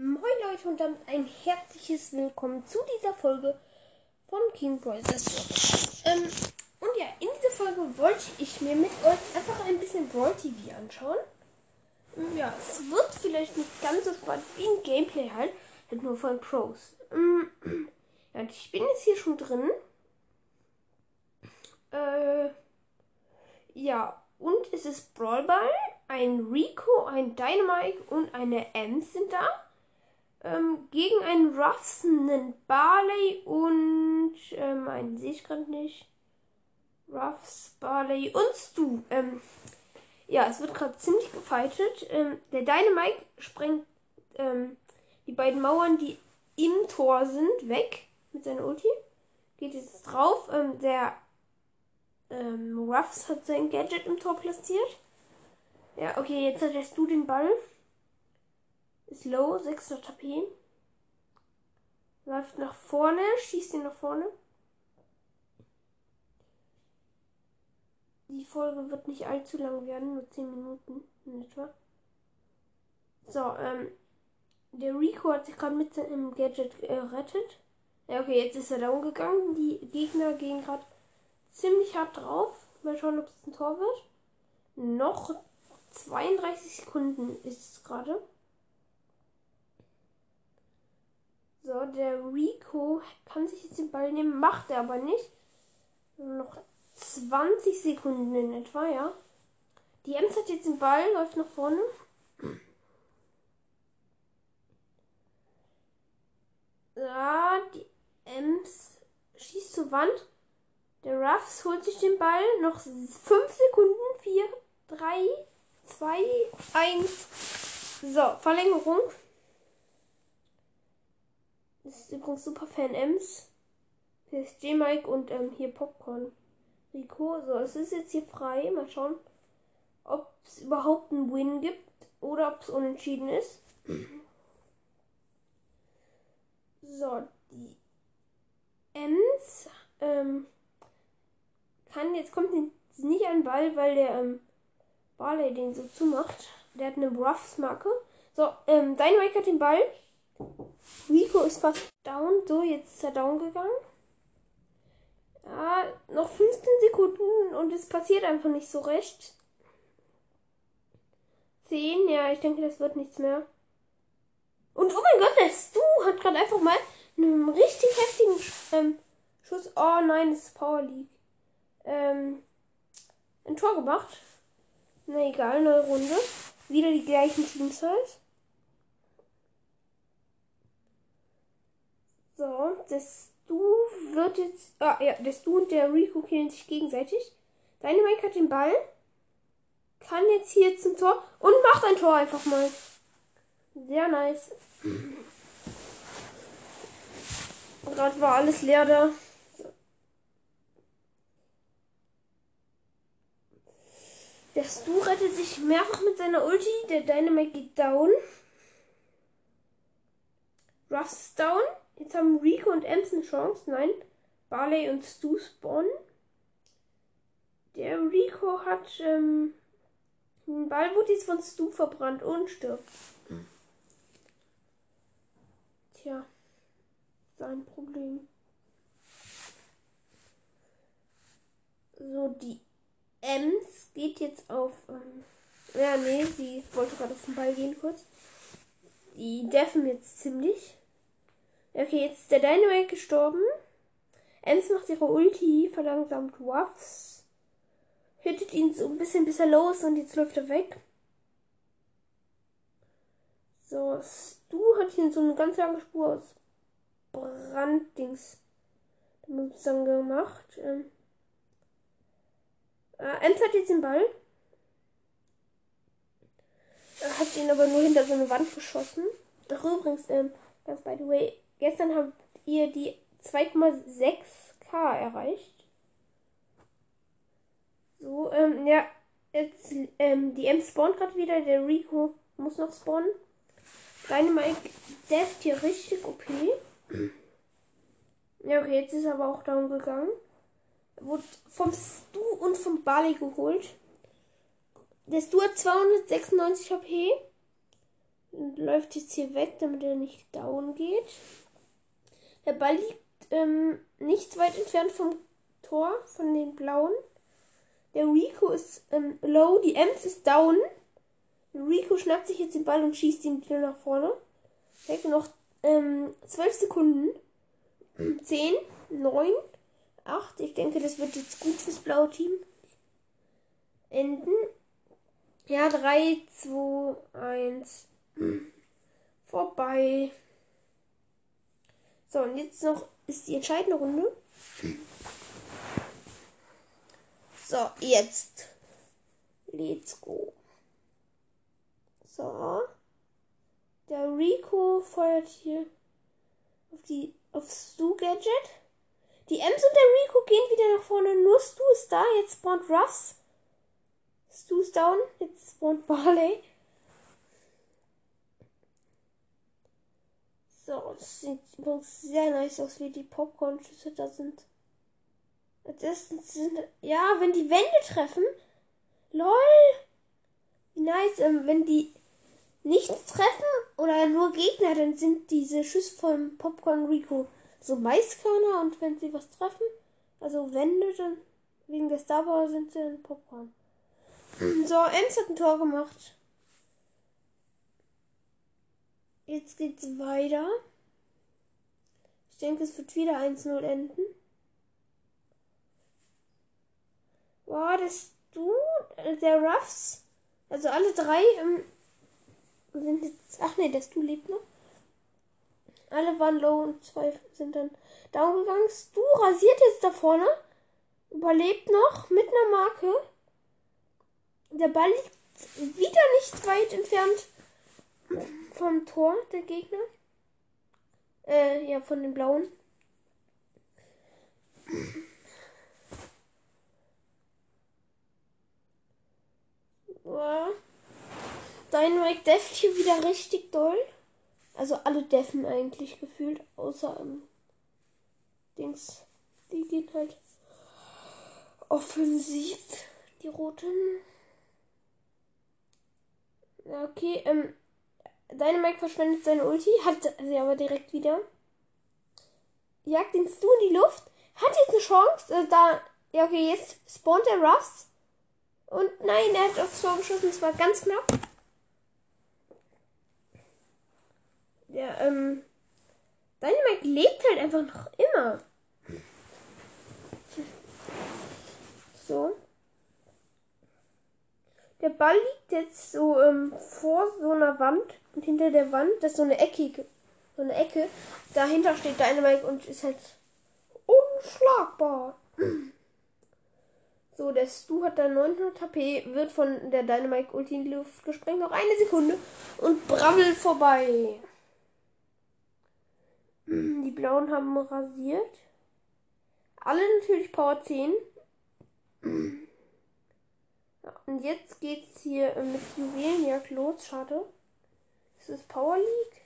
Moin Leute und damit ein herzliches Willkommen zu dieser Folge von King Bros. Ähm, und ja, in dieser Folge wollte ich mir mit euch einfach ein bisschen Brawl TV anschauen. Ähm, ja, es wird vielleicht nicht ganz so spannend wie ein Gameplay halt, halt nur von Pros. Ähm, ja, und ich bin jetzt hier schon drin. Äh, ja, und es ist Brawlball, ein Rico, ein Dynamite und eine Ems sind da ähm, gegen einen Ruffs, einen Barley und ähm, einen sehe ich gerade nicht. Ruffs, Barley und Stu. Ähm, ja, es wird gerade ziemlich gefeitet. Ähm, der Dynamite sprengt ähm, die beiden Mauern, die im Tor sind, weg mit seiner Ulti. Geht jetzt drauf. Ähm, der ähm, Ruffs hat sein Gadget im Tor platziert. Ja, okay, jetzt hat der Stu den Ball. Ist low, 600 HP. Läuft nach vorne, schießt ihn nach vorne. Die Folge wird nicht allzu lang werden, nur 10 Minuten in etwa. So, ähm, der Rico hat sich gerade mit seinem Gadget gerettet. Ja, okay, jetzt ist er down gegangen. Die Gegner gehen gerade ziemlich hart drauf. Mal schauen, ob es ein Tor wird. Noch 32 Sekunden ist es gerade. So, der Rico kann sich jetzt den Ball nehmen, macht er aber nicht. Noch 20 Sekunden in etwa, ja. Die Ems hat jetzt den Ball, läuft nach vorne. Ja, die Ems schießt zur Wand. Der Ruffs holt sich den Ball. Noch 5 Sekunden. 4, 3, 2, 1. So, Verlängerung. Das ist übrigens super Fan Ems. PSG Mike und ähm, hier Popcorn. Rico. So, es ist jetzt hier frei. Mal schauen, ob es überhaupt einen Win gibt oder ob es unentschieden ist. So, die Ems ähm, kann jetzt kommt nicht an den Ball, weil der ähm, Barley den so zumacht. Der hat eine Ruffs-Marke. So, ähm, Dynamite hat den Ball. Rico ist fast down. So, jetzt ist er down gegangen. Ja, noch 15 Sekunden und es passiert einfach nicht so recht. 10, ja, ich denke, das wird nichts mehr. Und oh mein Gott, der Stu hat gerade einfach mal einen richtig heftigen ähm, Schuss. Oh nein, das ist Power League. Ähm, ein Tor gemacht. Na egal, neue Runde. Wieder die gleichen Teams halt. So, das Du wird jetzt. Ah, ja, das Du und der Rico killen sich gegenseitig. Deine Mike hat den Ball. Kann jetzt hier zum Tor und macht ein Tor einfach mal. Sehr nice. Gerade war alles leer da. Der Stu rettet sich mehrfach mit seiner Ulti. Der Dynamite geht down. Ruffs down. Jetzt haben Rico und Ems eine Chance. Nein. Barley und Stu spawnen. Der Rico hat ähm, den Ball wurde jetzt von Stu verbrannt und stirbt. Tja, sein Problem. So, die Ems geht jetzt auf. Ähm, ja, nee, sie wollte gerade auf den Ball gehen kurz. Die deffen jetzt ziemlich. Okay, jetzt ist der Dynamite gestorben. Ems macht ihre Ulti, verlangsamt Ruffs. Hittet ihn so ein bisschen bis er los und jetzt läuft er weg. So, Stu hat hier so eine ganz lange Spur aus Branddings dann gemacht. Ähm, äh, Ems hat jetzt den Ball. Er hat ihn aber nur hinter so eine Wand geschossen. Ach, übrigens, ähm, ganz by the way, Gestern habt ihr die 2,6k erreicht. So, ähm, ja, jetzt, ähm, die M spawnt gerade wieder. Der Rico muss noch spawnen. Dynamite deft hier richtig OP. Ja, okay, jetzt ist er aber auch down gegangen. Wurde vom Stu und vom Bali geholt. Der Stu hat 296 HP. Und läuft jetzt hier weg, damit er nicht down geht. Der Ball liegt ähm, nicht weit entfernt vom Tor, von den blauen. Der Rico ist ähm, low, die Ems ist down. Rico schnappt sich jetzt den Ball und schießt ihn wieder nach vorne. Weg noch ähm, 12 Sekunden. 10, 9, 8. Ich denke, das wird jetzt gut fürs blaue Team enden. Ja, 3, 2, 1. Vorbei. So, und jetzt noch ist die entscheidende Runde. So, jetzt. Let's go. So. Der Rico feuert hier auf die auf Stu Gadget. Die Ems und der Rico gehen wieder nach vorne. Nur Stu ist da. Jetzt spawnt Ruffs. Stu ist down. Jetzt spawnt Barley. So, es sieht übrigens sehr nice aus, wie die Popcorn-Schüsse da sind. Als erstes sind, ja, wenn die Wände treffen, lol, wie nice, ähm, wenn die nichts treffen oder nur Gegner, dann sind diese Schüsse vom Popcorn Rico so Maiskörner und wenn sie was treffen, also Wände, dann wegen der Starboy sind sie ein Popcorn. So, Ems hat ein Tor gemacht. Jetzt geht's weiter. Ich denke, es wird wieder 1-0 enden. Wow, das du, äh, der Ruffs, also alle drei ähm, sind jetzt, ach nee, das du lebt noch. Alle waren low und zwei sind dann down gegangen. Du rasiert jetzt da vorne, überlebt noch mit einer Marke. Der Ball liegt wieder nicht weit entfernt vom Tor der Gegner. Äh, ja, von den Blauen. Ja. Dynamic Death hier wieder richtig doll. Also alle deffen eigentlich gefühlt, außer ähm, Dings. Die gehen halt offensiv, die roten. Ja, okay, ähm, Dynamite verschwendet seine Ulti, hat sie aber direkt wieder. Jagt den Stu in die Luft, hat jetzt eine Chance, äh, da, ja okay, jetzt spawnt der Ruffs. Und nein, er hat aufs Tor geschossen, es war ganz knapp. Der, ähm, Dynamite lebt halt einfach noch immer. So. Der Ball liegt jetzt so ähm, vor so einer Wand und hinter der Wand, das ist so eine eckige, so eine Ecke. Dahinter steht Dynamite und ist halt unschlagbar. So, der Stu hat dann 900 HP, wird von der Dynamite Ulti in die Luft gesprengt. Noch eine Sekunde und brabbelt vorbei. Die Blauen haben rasiert. Alle natürlich Power 10. Und jetzt geht's hier mit Juwelenjagd los. Schade. Ist es Power League?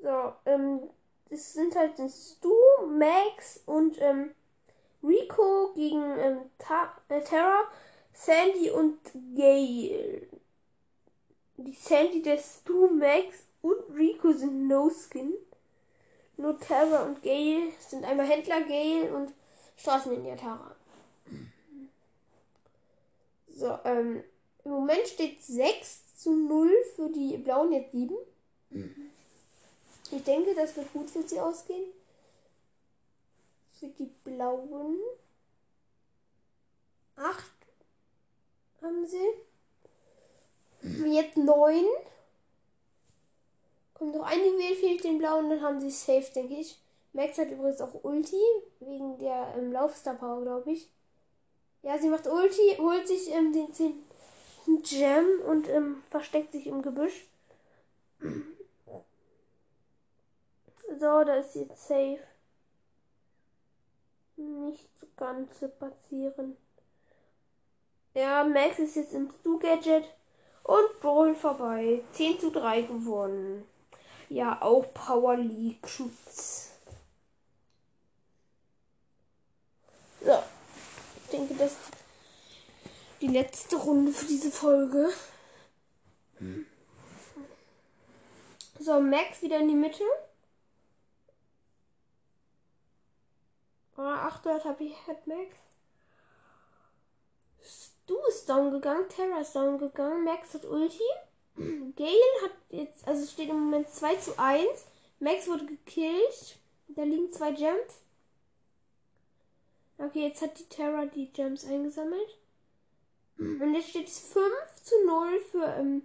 So, ähm, das sind halt Stu, Max und ähm, Rico gegen ähm, äh, Terra, Sandy und Gail. Die Sandy, der Stu, Max und Rico sind No Skin. Nur Terra und Gail sind einmal Händler Gail und Straßenlinie Tara. So, ähm, im Moment steht 6 zu 0 für die Blauen, jetzt 7. Ich denke, das wird gut für sie ausgehen. Für die Blauen. 8 haben sie. Jetzt 9. Kommt noch ein Juwel, fehlt den Blauen, dann haben sie safe, denke ich. Max hat übrigens auch Ulti, wegen der ähm, Laufstar Power, glaube ich. Ja, sie macht Ulti, holt sich ähm, den 10. Gem und ähm, versteckt sich im Gebüsch. So, da ist jetzt safe. Nicht so ganz zu passieren. Ja, Max ist jetzt im Stu-Gadget und Brawl vorbei. 10 zu 3 gewonnen. Ja, auch Power League Schutz. So. denke, das ist die letzte Runde für diese Folge. So, Max wieder in die Mitte. Oh, 800 habe ich, hat Max. Stu ist down gegangen, Terra ist down gegangen, Max hat Ulti. Gale hat jetzt, also steht im Moment 2 zu 1. Max wurde gekillt. Da liegen zwei Gems. Okay, jetzt hat die Terra die Gems eingesammelt. Und jetzt steht es 5 zu 0 für ähm,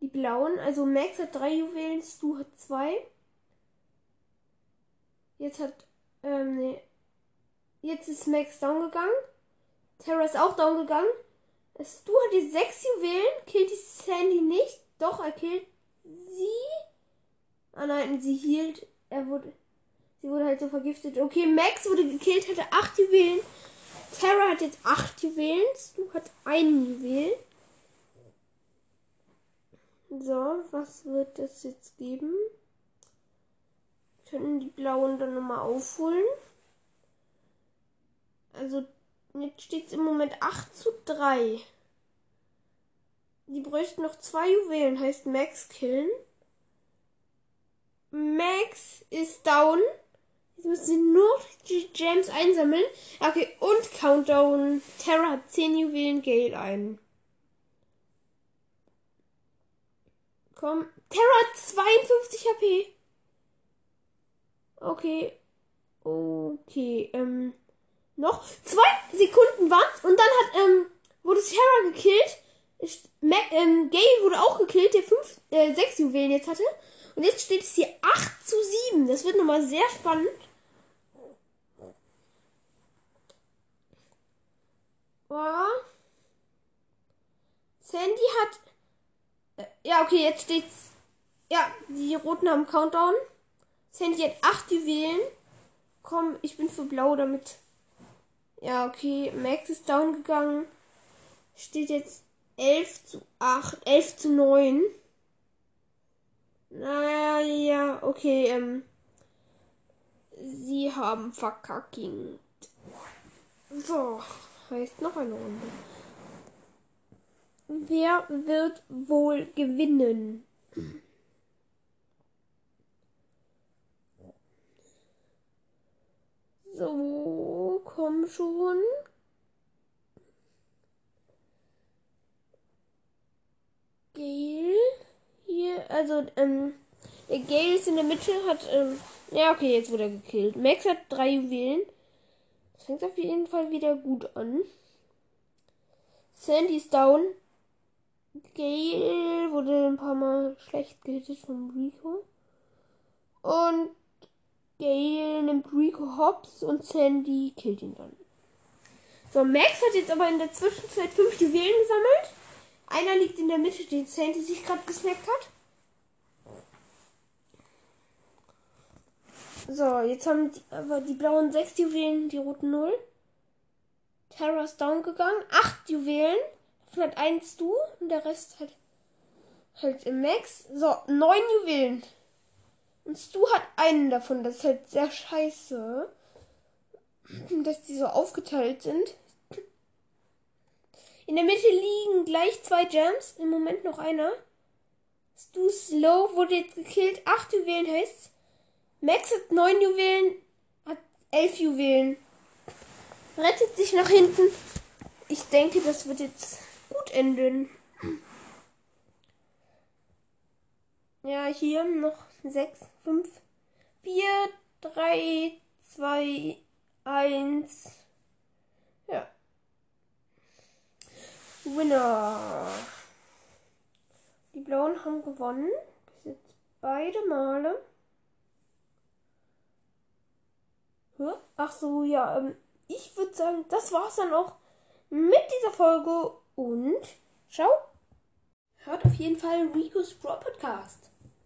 die Blauen. Also Max hat drei Juwelen, Stu hat zwei. Jetzt hat, ähm, nee. Jetzt ist Max down gegangen. Terra ist auch down gegangen. Stu hat die sechs Juwelen, killt die Sandy nicht. Doch, er killt sie. Ah nein, sie hielt. Er wurde. Sie wurde halt so vergiftet. Okay, Max wurde gekillt, hatte acht Juwelen. Terra hat jetzt acht Juwelen. Stu hat einen Juwel. So, was wird das jetzt geben? Können die blauen dann nochmal aufholen? Also, jetzt steht es im Moment 8 zu 3. Die bräuchten noch zwei Juwelen, heißt Max killen. Max ist down. Jetzt müssen sie nur die Gems einsammeln. Okay, und Countdown. Terra hat 10 Juwelen, Gale ein. Komm. Terra hat 52 HP. Okay. Okay, ähm. Noch zwei Sekunden waren's und dann hat, ähm, wurde Terra gekillt. Mac, ähm, Gale wurde auch gekillt, der fünf, äh, sechs Juwelen jetzt hatte. Und jetzt steht es hier 8 zu 7. Das wird nochmal sehr spannend. Oh. Sandy hat. Äh, ja, okay, jetzt steht's. Ja, die Roten haben Countdown. Sandy hat 8 Juwelen. Komm, ich bin für Blau damit. Ja, okay, Max ist down gegangen. Steht jetzt 11 zu 8, 11 zu 9. Naja, ja, okay, ähm. Sie haben verkacking. So, heißt noch eine Runde. Wer wird wohl gewinnen? So, komm schon. Gale. Hier, also, ähm, der Gale ist in der Mitte, hat, ähm, ja, okay, jetzt wurde er gekillt. Max hat drei Juwelen. Das fängt auf jeden Fall wieder gut an. Sandy ist down. Gale wurde ein paar Mal schlecht gehittet von Rico. Und Gale nimmt Rico Hobbs und Sandy killt ihn dann. So, Max hat jetzt aber in der Zwischenzeit fünf Juwelen gesammelt. Einer liegt in der Mitte, den Sandy sich gerade gesnackt hat. So, jetzt haben die, aber die blauen 6 Juwelen, die roten 0. Terra ist down gegangen. 8 Juwelen. Davon hat eins du und der Rest halt, halt im Max. So, 9 Juwelen. Und Stu hat einen davon. Das ist halt sehr scheiße. Dass die so aufgeteilt sind. In der Mitte liegen gleich zwei Gems. Im Moment noch einer. Stu Slow wurde jetzt gekillt. Acht Juwelen heißt Max hat neun Juwelen, hat elf Juwelen. Rettet sich nach hinten. Ich denke, das wird jetzt gut enden. Ja, hier noch sechs, fünf, vier, drei, zwei, eins. Ja. Winner. Die Blauen haben gewonnen. Bis jetzt beide Male. Ach so, ja. Ähm, ich würde sagen, das war's dann auch mit dieser Folge und ciao. Hört auf jeden Fall Rico's Pro Podcast.